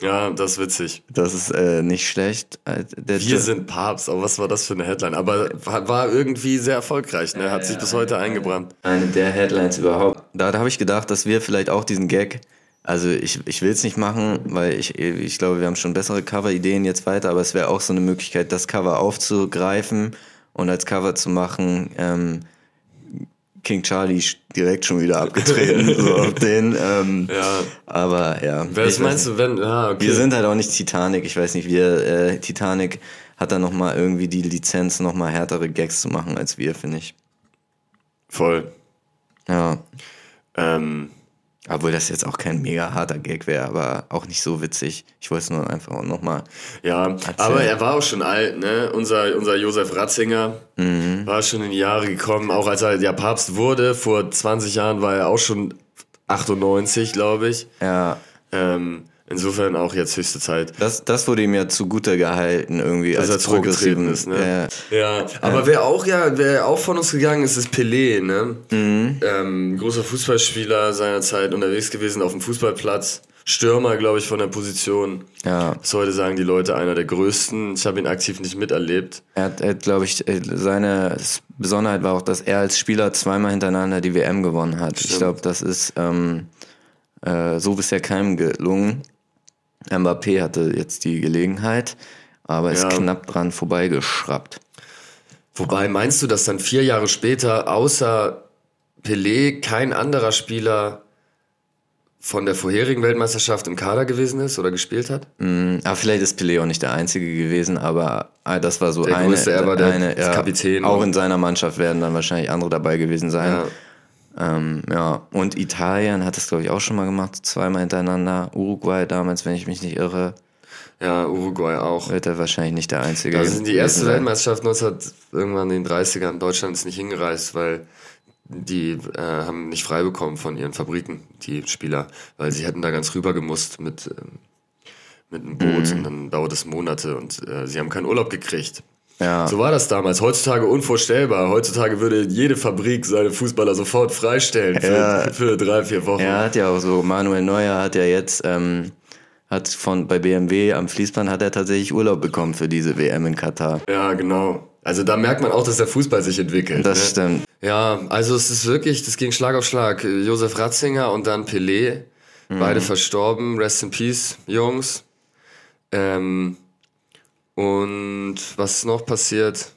Ja, das ist witzig. Das ist äh, nicht schlecht. Äh, Der Wir sind Papst, aber was war das für eine Headline? Aber war irgendwie sehr erfolgreich, ne? Hat sich bis heute eingebrannt. Eine der Headlines überhaupt. Da, da habe ich gedacht, dass wir vielleicht auch diesen Gag, also ich, ich will es nicht machen, weil ich, ich glaube, wir haben schon bessere Cover-Ideen jetzt weiter, aber es wäre auch so eine Möglichkeit, das Cover aufzugreifen und als Cover zu machen, ähm, King Charlie direkt schon wieder abgetreten, <laughs> so auf den. Ähm, Ja. Aber ja. Was meinst du, wenn. Ah, okay. Wir sind halt auch nicht Titanic. Ich weiß nicht, wir, äh, Titanic hat dann nochmal irgendwie die Lizenz, nochmal härtere Gags zu machen als wir, finde ich. Voll. Ja. Ähm, Obwohl das jetzt auch kein mega harter Gag wäre, aber auch nicht so witzig. Ich wollte es nur einfach nochmal. ja, aber er war auch schon alt, ne? Unser, unser Josef Ratzinger Mhm. war schon in die Jahre gekommen. Auch als er ja Papst wurde, vor 20 Jahren war er auch schon 98, glaube ich. Ja. Ähm, insofern auch jetzt höchste Zeit. Das, das wurde ihm ja zugute gehalten, irgendwie. Dass er als zurückgetreten progressiven- ist, ne? Ja. Ja, aber wer auch ja, wer auch von uns gegangen ist, ist Pelé, ne? Mhm. Ähm, großer Fußballspieler seiner Zeit unterwegs gewesen auf dem Fußballplatz. Stürmer, glaube ich, von der Position. ja. Bis heute sagen die Leute einer der größten. Ich habe ihn aktiv nicht miterlebt. Er hat, er hat glaube ich, äh, seine Besonderheit war auch, dass er als Spieler zweimal hintereinander die WM gewonnen hat. Ich glaube, das ist ähm, äh, so bisher keinem gelungen. Mbappé hatte jetzt die Gelegenheit, aber ist Ja. knapp dran vorbeigeschraubt. Wobei, meinst du, dass dann vier Jahre später außer Pelé kein anderer Spieler von der vorherigen Weltmeisterschaft im Kader gewesen ist oder gespielt hat? Mm, Aber vielleicht ist Pelé auch nicht der Einzige gewesen, aber äh, das war so Der eine, größte, er war der eine Kapitän. Auch in seiner Mannschaft werden dann wahrscheinlich andere dabei gewesen sein. Ja. Ähm, ja, und Italien hat es, glaube ich, auch schon mal gemacht, zweimal hintereinander. Uruguay damals, wenn ich mich nicht irre, Ja, Uruguay auch. wird er wahrscheinlich nicht der Einzige Das sind die erste. Weltmeisterschaft 19 irgendwann in den 30ern. Deutschland ist nicht hingereist, weil die äh, haben nicht frei bekommen von ihren Fabriken, die Spieler, weil sie hätten da ganz rüber gemusst mit, ähm, mit einem Boot Mhm. und dann dauert es Monate und äh, sie haben keinen Urlaub gekriegt. Ja, So war das damals. Heutzutage unvorstellbar. Heutzutage würde jede Fabrik seine Fußballer sofort freistellen für, Ja. für drei, vier Wochen. er hat ja auch so, Manuel Neuer hat ja jetzt, ähm, hat von, bei BMW am Fließband hat er tatsächlich Urlaub bekommen für diese WM in Katar. Ja, genau. Also da merkt man auch, dass der Fußball sich entwickelt. Das ne? stimmt. Ja, also es ist wirklich, das ging Schlag auf Schlag. Josef Ratzinger und dann Pelé, beide verstorben. Rest in Peace, Jungs. Ähm, und was ist noch passiert?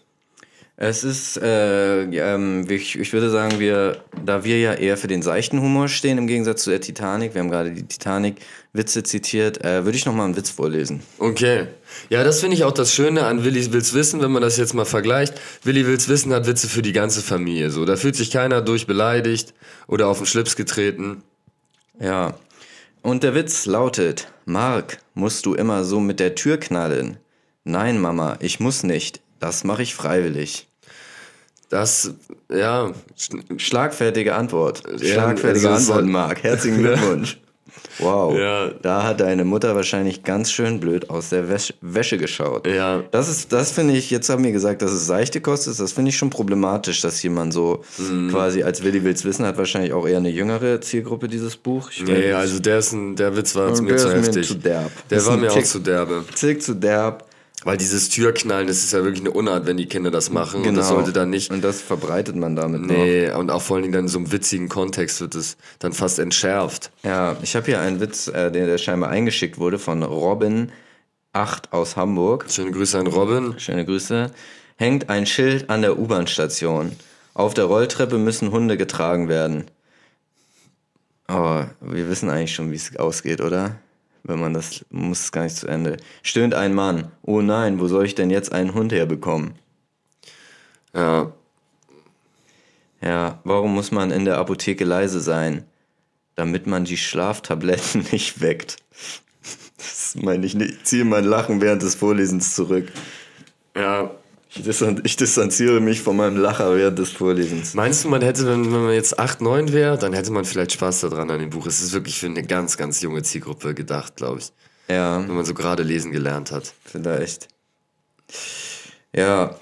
Es ist, äh, ähm, ich, ich würde sagen, wir, da wir ja eher für den seichten Humor stehen, im Gegensatz zu der Titanic, wir haben gerade die Titanic-Witze zitiert, äh, würde ich nochmal einen Witz vorlesen. Okay. Ja, das finde ich auch das Schöne an Willi will's wissen, wenn man das jetzt mal vergleicht. Willi will's wissen hat Witze für die ganze Familie. So, da fühlt sich keiner durch beleidigt oder auf den Schlips getreten. Ja. Und der Witz lautet, Mark, musst du immer so mit der Tür knallen? Nein, Mama, ich muss nicht. Das mache ich freiwillig. Das, ja, sch- Schlagfertige Antwort. Ja, Schlagfertige ist- Antwort, Mark. Herzlichen <laughs> Glückwunsch. Wow. Ja. Da hat deine Mutter wahrscheinlich ganz schön blöd aus der Wäsche, Wäsche geschaut. ja. Das ist, das finde ich, jetzt haben wir gesagt, dass es seichte Kost ist. Das finde ich schon problematisch, dass jemand so Mhm. quasi als Willi will's wissen hat, wahrscheinlich auch eher eine jüngere Zielgruppe, dieses Buch. Ich Nee, also der ist ein, der Witz war mir zu ist mir heftig. zu derb. Der Ist war mir auch zu derbe. Zick zu derb. Weil dieses Türknallen, das ist ja wirklich eine Unart, wenn die Kinder das machen. Und das sollte dann nicht. Und das verbreitet man damit noch. Nee, und auch vor allen Dingen dann in so einem witzigen Kontext wird es dann fast entschärft. Ja, ich habe hier einen Witz, äh, der, der scheinbar eingeschickt wurde von Robin 8 aus Hamburg. Schöne Grüße an Robin. Schöne Grüße. Hängt ein Schild an der U-Bahn-Station. Auf der Rolltreppe müssen Hunde getragen werden. Oh, wir wissen eigentlich schon, wie es ausgeht, oder? Wenn man das, muss es gar nicht zu Ende. Stöhnt ein Mann. Oh nein, wo soll ich denn jetzt einen Hund herbekommen? Ja, Ja, warum muss man in der Apotheke leise sein? Damit man die Schlaftabletten <laughs> nicht weckt. Das meine ich nicht. Ich ziehe mein Lachen während des Vorlesens zurück. ja. Ich, distan ich distanziere mich von meinem Lacher während des Vorlesens. Meinst du, man hätte, wenn, wenn man jetzt 8, 9 wäre, dann hätte man vielleicht Spaß daran an dem Buch. Es ist wirklich für eine ganz, ganz junge Zielgruppe gedacht, glaube ich. Ja, Wenn man so gerade lesen gelernt hat. vielleicht. Ja.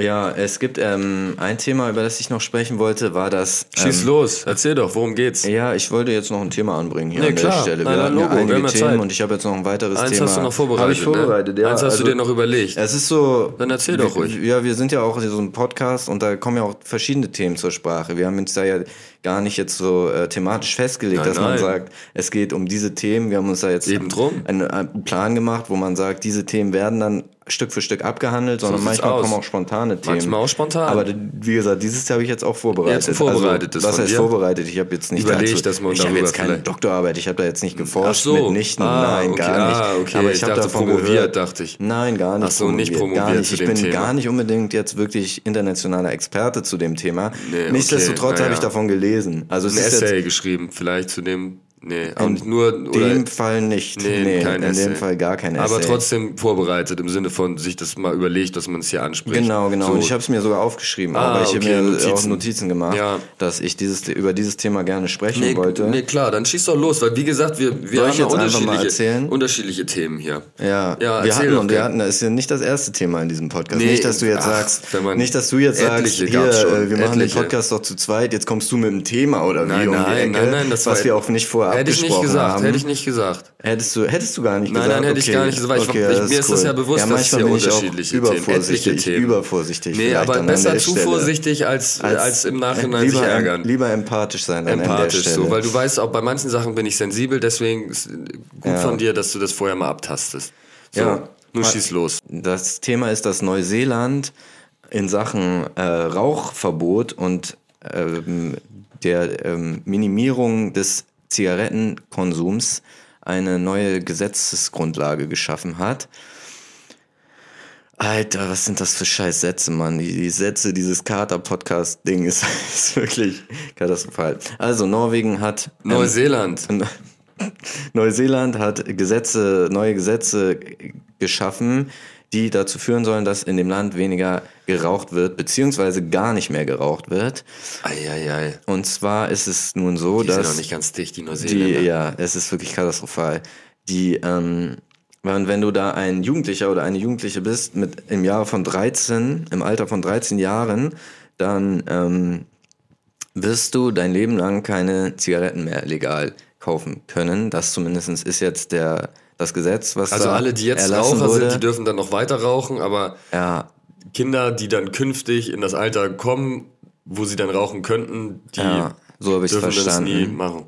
Ja, es gibt ähm, ein Thema, über das ich noch sprechen wollte, war das. Schieß ähm, los, erzähl doch, worum geht's? Ja, ich wollte jetzt noch ein Thema anbringen hier Nee, an der klar. Stelle. Nein, Wir nein, hatten ja Logo, wir einige haben ja Themen Zeit. und ich habe jetzt noch ein weiteres Eins Thema. hast du noch vorbereitet. Habe ich vorbereitet, ne? ja. Eins hast also, du dir noch überlegt. Es ist so. Dann erzähl doch ruhig. Ja, wir sind ja auch so ein Podcast und da kommen ja auch verschiedene Themen zur Sprache. Wir haben uns da ja gar nicht jetzt so äh, thematisch festgelegt, Nein, dass man nein. sagt, es geht um diese Themen. Wir haben uns da jetzt einen, einen Plan gemacht, wo man sagt, diese Themen werden dann Stück für Stück abgehandelt, sondern sieht's manchmal aus. kommen auch spontane Themen. Manchmal auch spontan. Aber wie gesagt, dieses Jahr habe ich jetzt auch vorbereitet. Jetzt vorbereitet, also, das was heißt dir? vorbereitet? Ich habe jetzt nicht Überlegt, dazu, dass man ich habe jetzt keine vielleicht- Doktorarbeit, ich habe da jetzt nicht geforscht, Ach so. mitnichten, Ah, nein, okay. gar nicht. Ah, okay. Aber Ich ich, habe davon promoviert, gehört, dachte ich. Nein, gar nicht. Ach so, nicht gar promoviert nicht. Ich bin Thema. gar nicht unbedingt jetzt wirklich internationaler Experte zu dem Thema. Nee, okay, Nichtsdestotrotz naja. habe ich davon gelesen. Also es ein Essay geschrieben, vielleicht zu dem. Nee, auch nicht nur. in dem Fall nicht. nee, Nee, in Essay. dem Fall gar kein Essay. aber trotzdem vorbereitet, im Sinne von sich das mal überlegt, dass man es hier anspricht. Genau, genau. So. Und ich habe es mir sogar aufgeschrieben, Ah, aber ich okay, habe mir Notizen. auch Notizen gemacht, Ja. dass ich dieses über dieses Thema gerne sprechen Nee, wollte. nee, klar, dann schieß doch los, weil wie gesagt, wir, wir Soll haben ja jetzt unterschiedliche, erzählen? unterschiedliche Themen hier. Ja, Ja, wir hatten und wir hatten, das ist ja nicht das erste Thema in diesem Podcast. Nee, nicht, dass du jetzt ach, sagst, nicht, dass du jetzt sagst, hier, äh, wir machen etliche. den Podcast doch zu zweit, jetzt kommst du mit dem Thema oder wie Nein, um die Ecke, nein, nein, das was wir auch nicht vorher Hätte ich nicht gesagt, haben. hätte ich nicht gesagt. Hättest du, hättest du gar nicht Nein, gesagt? nein, hätte ich okay. gar nicht gesagt, ich- okay, ich- mir ist das cool. ja bewusst, ja, dass es hier ich unterschiedliche Themen, übervorsichtig, Themen. übervorsichtig Nee, aber besser zu Stelle. vorsichtig als, als, im Nachhinein lieber, sich ärgern. Lieber empathisch sein Empathisch, so, weil du weißt, auch bei manchen Sachen bin ich sensibel, deswegen ist gut Ja. von dir, dass du das vorher mal abtastest. So, Ja. nun schieß los. Das Thema ist, dass Neuseeland in Sachen äh, Rauchverbot und ähm, der ähm, Minimierung des Zigarettenkonsums eine neue Gesetzesgrundlage geschaffen hat. Alter, was sind das für scheiß Sätze, Mann? Die, die Sätze dieses Kater-Podcast-Ding ist, <laughs> ist wirklich katastrophal. Also, Norwegen hat... ähm, Neuseeland. <laughs> Neuseeland hat Gesetze, neue Gesetze geschaffen, die dazu führen sollen, dass in dem Land weniger geraucht wird, beziehungsweise gar nicht mehr geraucht wird. Eieiei. Und zwar ist es nun so, Die sind dass noch nicht ganz dicht, die die, Neuseeländer. ja, es ist wirklich katastrophal. Die, ähm, wenn, wenn du da ein Jugendlicher oder eine Jugendliche bist mit im Jahre von 13, im Alter von 13 Jahren, dann ähm, wirst du dein Leben lang keine Zigaretten mehr legal kaufen können. Das zumindest ist jetzt der das Gesetz, was Also alle, die jetzt Raucher wurde. sind, die dürfen dann noch weiter rauchen, aber ja, Kinder, die dann künftig in das Alter kommen, wo sie dann rauchen könnten, die ja, so dürfen das nie verstanden. machen.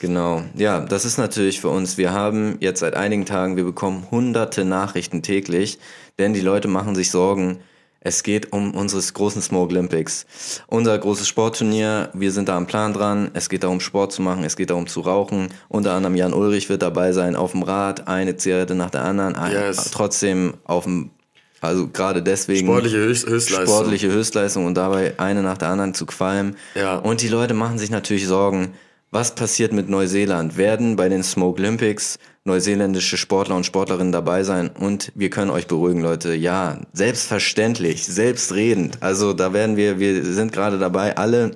Genau. Ja, das ist natürlich für uns. Wir haben jetzt seit einigen Tagen, wir bekommen hunderte Nachrichten täglich, denn die Leute machen sich Sorgen. Es geht um unseres großen Smoke Olympics. Unser großes Sportturnier, wir sind da am Plan dran. Es geht darum, Sport zu machen, es geht darum zu rauchen. Unter anderem Jan Ulrich wird dabei sein, auf dem Rad, eine Zigarette nach der anderen. Yes. Trotzdem auf dem, also gerade deswegen. Sportliche Höchst Höchstleistung. sportliche Höchstleistung und dabei eine nach der anderen zu qualmen. Ja. Und die Leute machen sich natürlich Sorgen, was passiert mit Neuseeland? Werden bei den Smoke Olympics neuseeländische Sportler und Sportlerinnen dabei sein? Und wir können euch beruhigen, Leute. Ja, selbstverständlich, selbstredend. Also da werden wir, wir sind gerade dabei, alle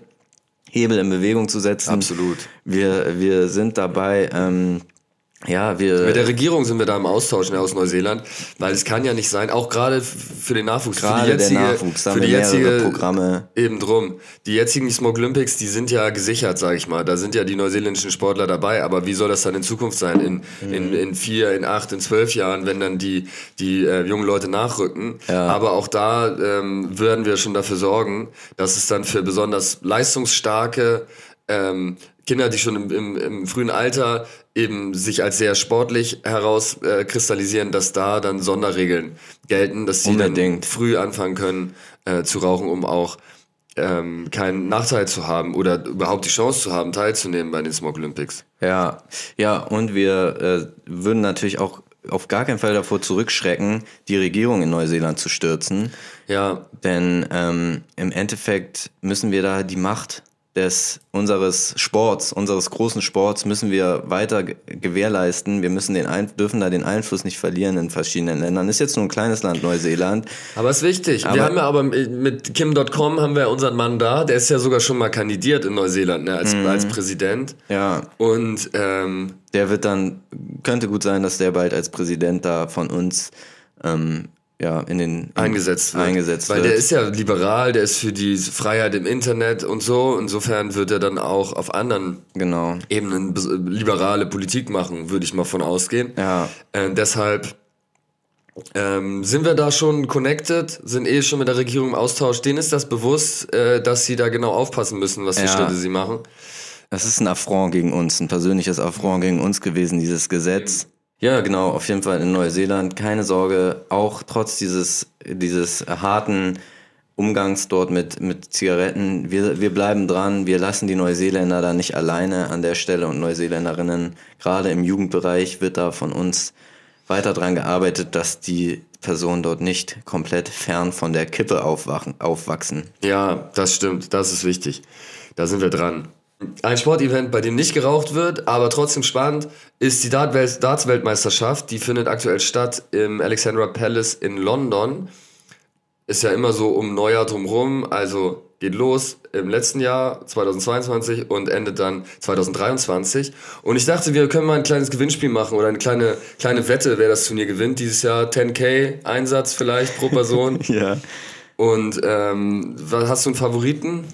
Hebel in Bewegung zu setzen. Absolut. Wir, wir sind dabei, ähm, ja, wir. Mit der Regierung sind wir da im Austausch ne, aus Neuseeland, weil es kann ja nicht sein, auch gerade für den Nachwuchs, für Gerade die jetzige, der Nachwuchs, für die jetzige Programme. Eben drum. Die jetzigen Smoke Olympics, die sind ja gesichert, sag ich mal. Da sind ja die neuseeländischen Sportler dabei. Aber wie soll das dann in Zukunft sein? In, Mhm. in, in vier, in acht, in zwölf Jahren, wenn dann die, die äh, jungen Leute nachrücken. Ja. Aber auch da ähm, werden wir schon dafür sorgen, dass es dann für besonders leistungsstarke ähm, Kinder, die schon im, im, im frühen Alter eben sich als sehr sportlich herauskristallisieren, äh, dass da dann Sonderregeln gelten, dass sie dann Unbedingt. früh anfangen können äh, zu rauchen, um auch ähm, keinen Nachteil zu haben oder überhaupt die Chance zu haben, teilzunehmen bei den Smoke Olympics. Ja, ja, und wir äh, würden natürlich auch auf gar keinen Fall davor zurückschrecken, die Regierung in Neuseeland zu stürzen. Ja, Denn ähm, im Endeffekt müssen wir da die Macht des unseres Sports, unseres großen Sports, müssen wir weiter ge- gewährleisten. Wir müssen den Ein dürfen da den Einfluss nicht verlieren in verschiedenen Ländern. Ist jetzt nur ein kleines Land, Neuseeland. aber ist wichtig. Aber- wir haben ja aber mit Kim.com haben wir unseren Mann da, der ist ja sogar schon mal kandidiert in Neuseeland ne, als, als Präsident. Ja, Und ähm, der wird dann, könnte gut sein, dass der bald als Präsident da von uns ähm, ja, in den in, eingesetzt wird. eingesetzt Weil wird. der ist ja liberal, der ist für die Freiheit im Internet und so. Insofern wird er dann auch auf anderen genau. Ebenen liberale Politik machen, würde ich mal von ausgehen. Ja. Äh, deshalb ähm, sind wir da schon connected, sind eh schon mit der Regierung im Austausch. Denen ist das bewusst, äh, dass sie da genau aufpassen müssen, was für Ja. Schritte sie machen. Das ist ein Affront gegen uns, ein persönliches Affront gegen uns gewesen, dieses Gesetz. Ja, genau, auf jeden Fall in Neuseeland. Keine Sorge, auch trotz dieses, dieses harten Umgangs dort mit, mit Zigaretten. Wir, wir bleiben dran, wir lassen die Neuseeländer da nicht alleine an der Stelle und Neuseeländerinnen. Gerade im Jugendbereich wird da von uns weiter dran gearbeitet, dass die Personen dort nicht komplett fern von der Kippe aufwachen, aufwachsen. Ja, das stimmt, das ist wichtig. Da sind wir dran. Ein Sportevent, bei dem nicht geraucht wird, aber trotzdem spannend, ist die Darts-Weltmeisterschaft. Die findet aktuell statt im Alexandra Palace in London. Ist ja immer so um Neujahr drumherum, also geht los im letzten Jahr 2022 und endet dann 2023. Und ich dachte, wir können mal ein kleines Gewinnspiel machen oder eine kleine, kleine Wette, wer das Turnier gewinnt. Dieses Jahr 10k Einsatz vielleicht pro Person. <laughs> ja. Und ähm, hast du einen Favoriten?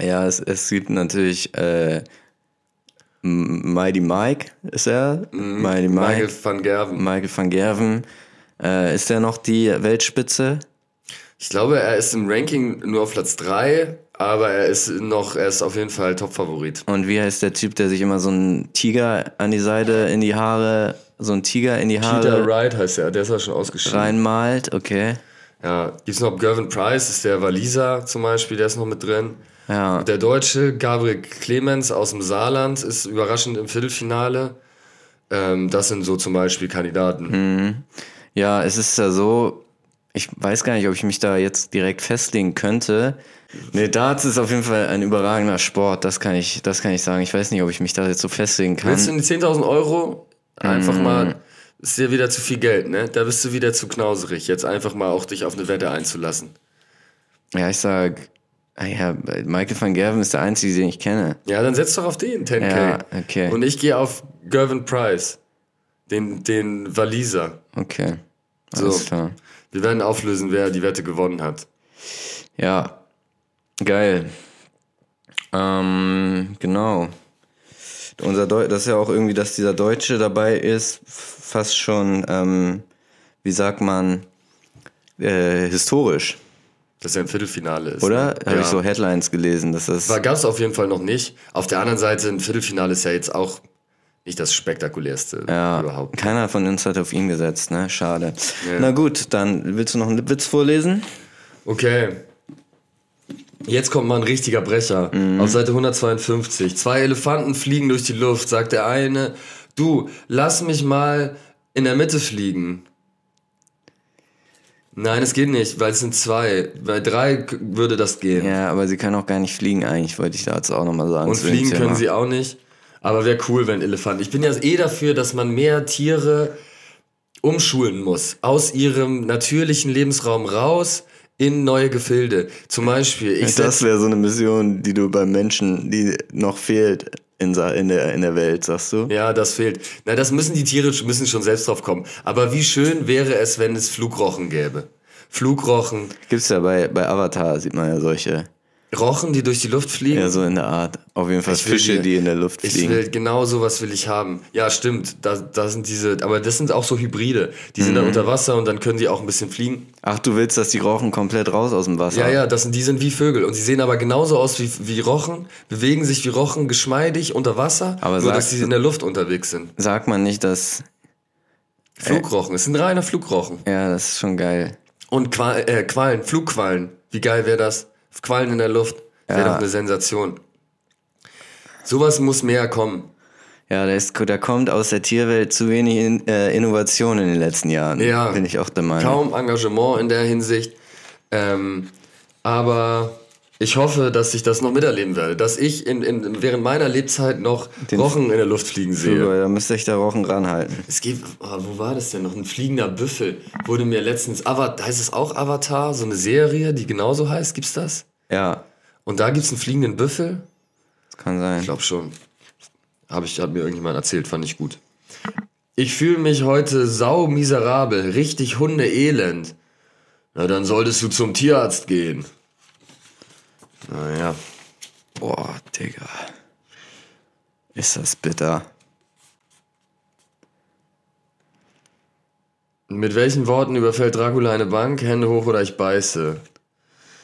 Ja, es, es gibt natürlich äh, Mighty Mike, ist er? Mhm. Mighty Mike. Michael van Gerven. Michael van Gerven. Äh, ist er noch die Weltspitze? Ich glaube, er ist im Ranking nur auf Platz 3, aber er ist noch, er ist auf jeden Fall Top-Favorit. Und wie heißt der Typ, der sich immer so einen Tiger an die Seite, in die Haare, so einen Tiger in die Haare Peter Wright heißt er, der ist ja schon ausgeschieden. reinmalt? Okay. Ja, gibt's noch Gervin Price, ist der Waliser zum Beispiel, der ist noch mit drin. Ja. Der Deutsche Gabriel Clemens aus dem Saarland ist überraschend im Viertelfinale. Ähm, das sind so zum Beispiel Kandidaten. Ja, es ist ja so, ich weiß gar nicht, ob ich mich da jetzt direkt festlegen könnte. Nee, Darts ist auf jeden Fall ein überragender Sport, das kann ich, das kann ich sagen. Ich weiß nicht, ob ich mich da jetzt so festlegen kann. Willst du in die 10.000 Euro einfach mal, ist dir wieder zu viel Geld, ne? Da bist du wieder zu knauserig, jetzt einfach mal auch dich auf eine Wette einzulassen. Ja, ich sag, ja, Michael van Gerven ist der einzige, den ich kenne. Ja, dann setz doch auf den 10k. Ja, okay. Und ich gehe auf Gervin Price, den, den Waliser. Okay. So. Alles klar. Wir werden auflösen, wer die Wette gewonnen hat. Ja, geil. Ähm, genau. Unser Deu das ist ja auch irgendwie, dass dieser Deutsche dabei ist, fast schon, ähm, wie sagt man, äh, historisch, Dass er im Viertelfinale ist. oder? Ne? Habe ja. ich so Headlines gelesen, dass das. War gab's auf jeden Fall noch nicht. Auf der anderen Seite, ein Viertelfinale ist ja jetzt auch nicht das spektakulärste Ja, überhaupt. keiner von uns hat auf ihn gesetzt, ne? Schade. Ja. Na gut, dann willst du noch einen Witz vorlesen? Okay. Jetzt kommt mal ein richtiger Brecher. Mhm. Auf Seite 152. Zwei Elefanten fliegen durch die Luft, sagt der eine. Du, lass mich mal in der Mitte fliegen. Nein, es geht nicht, weil es sind zwei. Bei drei würde das gehen. Ja, aber sie können auch gar nicht fliegen eigentlich, wollte ich dazu auch nochmal sagen. Und fliegen können sie auch nicht. Aber wäre cool, wenn Elefanten. Ich bin ja eh dafür, dass man mehr Tiere umschulen muss. Aus ihrem natürlichen Lebensraum raus in neue Gefilde. Zum Beispiel, ich Das wäre so eine Mission, die du beim Menschen, die noch fehlt in, der, in der Welt, sagst du? Ja, das fehlt. Na, das müssen die Tiere müssen schon selbst drauf kommen. Aber wie schön wäre es, wenn es Flugrochen gäbe. Flugrochen, Gibt's ja bei, bei Avatar, sieht man ja solche. Rochen, die durch die Luft fliegen. Ja, so in der Art. Auf jeden Fall Ich Fische, die- die in der Luft Ich fliegen. will, genau sowas will ich haben. Ja, stimmt. Da, da sind diese, aber das sind auch so Hybride. Die sind dann Mhm. unter Wasser und dann können die auch ein bisschen fliegen. Ach, du willst, dass die Rochen komplett raus aus dem Wasser? Ja, ja, das sind, die sind wie Vögel. Und sie sehen aber genauso aus wie, wie Rochen, bewegen sich wie Rochen geschmeidig unter Wasser, Aber nur sag- dass sie in der Luft unterwegs sind. Sagt man nicht, dass. Flugrochen, es sind reiner Flugrochen. Ja, das ist schon geil. Und Qual, äh, Quallen, Flugquallen. Wie geil wäre das? Quallen in der Luft. Wäre Ja. doch eine Sensation. Sowas muss mehr kommen. Ja, da, ist, da kommt aus der Tierwelt zu wenig in, äh, Innovation in den letzten Jahren. Ja. Bin ich auch der Meinung. Kaum Engagement in der Hinsicht. Ähm, aber ich hoffe, dass ich das noch miterleben werde. Dass ich in, in, während meiner Lebzeit noch Den- Rochen in der Luft fliegen sehe. Super, da müsste ich der Rochen ranhalten. Es gibt, oh, wo war das denn noch? Ein fliegender Büffel wurde mir letztens, Avatar, heißt es auch Avatar? So eine Serie, die genauso heißt, gibt's das? Ja, Und da gibt's einen fliegenden Büffel? das kann sein. Ich glaube schon. Hab ich, hat mir irgendjemand erzählt, fand ich gut. Ich fühle mich heute sau miserabel, richtig hundeelend. Na, dann solltest du zum Tierarzt gehen. Naja. Boah, Digga. Ist das bitter. Mit welchen Worten überfällt Dracula eine Bank? Hände hoch oder ich beiße.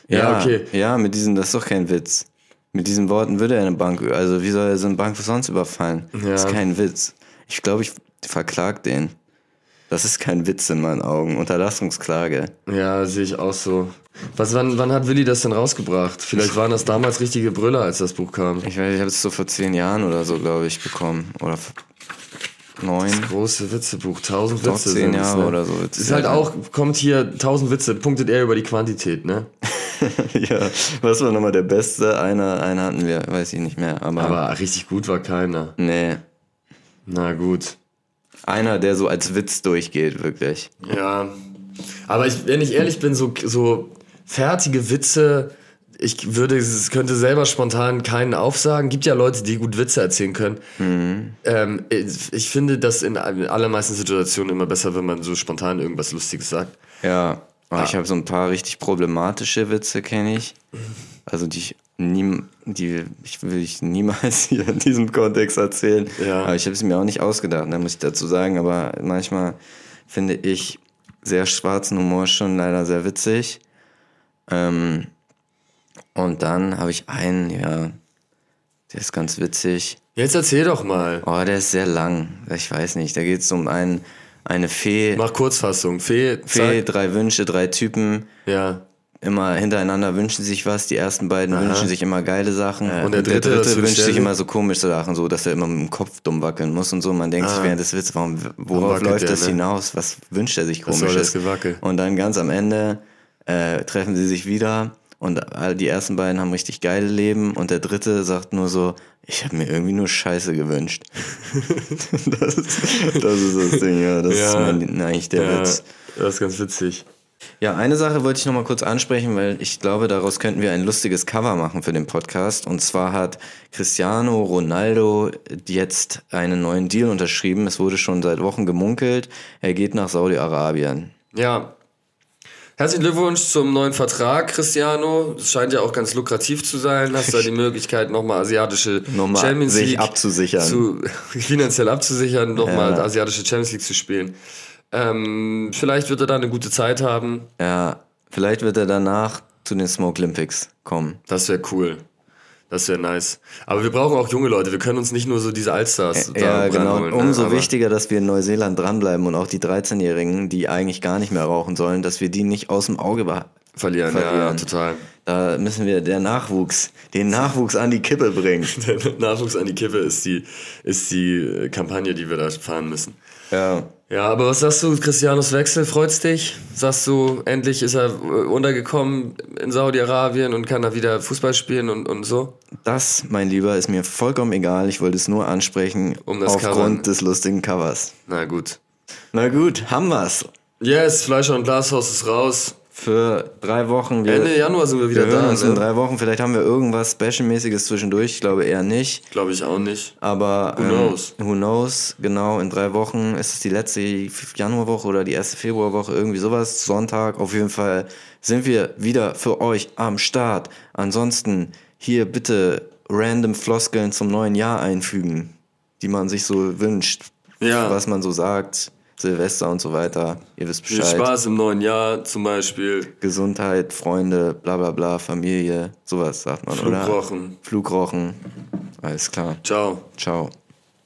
Ja, okay. Ja, mit diesem, das ist doch kein Witz. Mit diesen Worten würde er eine Bank, also wie soll er so eine Bank sonst überfallen? Das ist Ja. kein Witz. Ich glaube, ich verklag den. Das ist kein Witz in meinen Augen. Unterlassungsklage. Ja, sehe ich auch so. Was, wann, wann hat Willi das denn rausgebracht? Vielleicht waren das damals richtige Brüller, als das Buch kam. Ich weiß, ich habe es so vor zehn Jahren oder so, glaube ich, bekommen. Oder neun. Das große Witzebuch, 1000 Doch, Witze. zehn Jahre ne? oder so. Ist halt auch, kommt hier 1000 Witze, punktet er über die Quantität, ne? <laughs> ja, was war nochmal der beste? Einer, einer hatten wir, weiß ich nicht mehr. Aber, Aber richtig gut war keiner. nee. Na gut. Einer, der so als Witz durchgeht, wirklich. Ja. Aber ich, wenn ich ehrlich bin, so, so fertige Witze, ich würde, es könnte selber spontan keinen aufsagen. Gibt ja Leute, die gut Witze erzählen können. Ähm, ich, ich finde das in allermeisten Situationen immer besser, wenn man so spontan irgendwas Lustiges sagt. Ja, aber ich habe so ein paar richtig problematische Witze, kenne ich. Also die ich nie, die ich will ich niemals <laughs> hier in diesem Kontext erzählen. Ja. Aber ich habe es mir auch nicht ausgedacht, da muss ich dazu sagen. Aber manchmal finde ich sehr schwarzen Humor schon leider sehr witzig. Ähm, und dann habe ich einen, ja, der ist ganz witzig. Jetzt erzähl doch mal. Oh, der ist sehr lang. Ich weiß nicht. Da geht es um einen, eine Fee. Mach Kurzfassung. Fee, Fee, drei Wünsche, drei Typen. Ja. Immer hintereinander wünschen sich was. Die ersten beiden wünschen sich immer geile Sachen. Und der dritte, das wünscht wünscht sich er immer so komische Sachen, so dass er immer mit dem Kopf dumm wackeln muss und so. Man denkt sich während des Witzes, warum, worauf läuft der, das ne? hinaus? Was wünscht er sich komisches? Und dann ganz am Ende äh, treffen sie sich wieder und all die ersten beiden haben richtig geile Leben und der dritte sagt nur so, ich habe mir irgendwie nur Scheiße gewünscht. <laughs> <laughs> das, ist, das ist das Ding, ja. Das ist Ja. mein, eigentlich der ja. Witz. Das ist ganz witzig. Ja, eine Sache wollte ich noch mal kurz ansprechen, weil ich glaube, daraus könnten wir ein lustiges Cover machen für den Podcast. Und zwar hat Cristiano Ronaldo jetzt einen neuen Deal unterschrieben. Es wurde schon seit Wochen gemunkelt. Er geht nach Saudi-Arabien. Ja. Herzlichen Glückwunsch zum neuen Vertrag, Cristiano. Es scheint ja auch ganz lukrativ zu sein. Hast da <laughs> die Möglichkeit, nochmal asiatische Nochmal Champions sich League abzusichern. Zu, <laughs> finanziell abzusichern, nochmal Ja. asiatische Champions League zu spielen. Ähm, vielleicht wird er da eine gute Zeit haben. Ja, vielleicht wird er danach zu den Smoke Olympics kommen. Das wäre cool. Das wäre nice. Aber wir brauchen auch junge Leute. Wir können uns nicht nur so diese Allstars da Ja, genau. ranholen, ne? Umso Aber- wichtiger, dass wir in Neuseeland dranbleiben und auch die 13-Jährigen, die eigentlich gar nicht mehr rauchen sollen, dass wir die nicht aus dem Auge behalten. Verlieren, ja, ja, verlieren. total. Da müssen wir der Nachwuchs, den Nachwuchs an die Kippe bringen. <laughs> Der Nachwuchs an die Kippe ist die, ist die Kampagne, die wir da fahren müssen. Ja. Ja, aber was sagst du, Cristianos Wechsel, freut's dich? Sagst du, endlich ist er äh, untergekommen in Saudi-Arabien und kann da wieder Fußball spielen und, und so? Das, mein Lieber, ist mir vollkommen egal. Ich wollte es nur ansprechen Um aufgrund Cover. des lustigen Covers. Na gut. Na gut, haben wir's. Yes, Fleischer und Glashaus ist raus. Für drei Wochen. Wir, Ende Januar sind wir wieder wir hören da. uns in Ne? drei Wochen. Vielleicht haben wir irgendwas Special-mäßiges zwischendurch. Ich glaube eher nicht. Glaube ich auch nicht. Aber Who ähm, knows? Who knows? Genau, in drei Wochen ist es die letzte Januarwoche oder die erste Februarwoche, irgendwie sowas. Sonntag. Auf jeden Fall sind wir wieder für euch am Start. Ansonsten hier bitte random Floskeln zum neuen Jahr einfügen, die man sich so wünscht. Ja. Was man so sagt. Silvester und so weiter. Ihr wisst Viel Bescheid. Spaß im neuen Jahr zum Beispiel. Gesundheit, Freunde, bla bla bla, Familie, sowas sagt man, oder? Flugrochen. Flugrochen. Alles klar. Ciao. Ciao.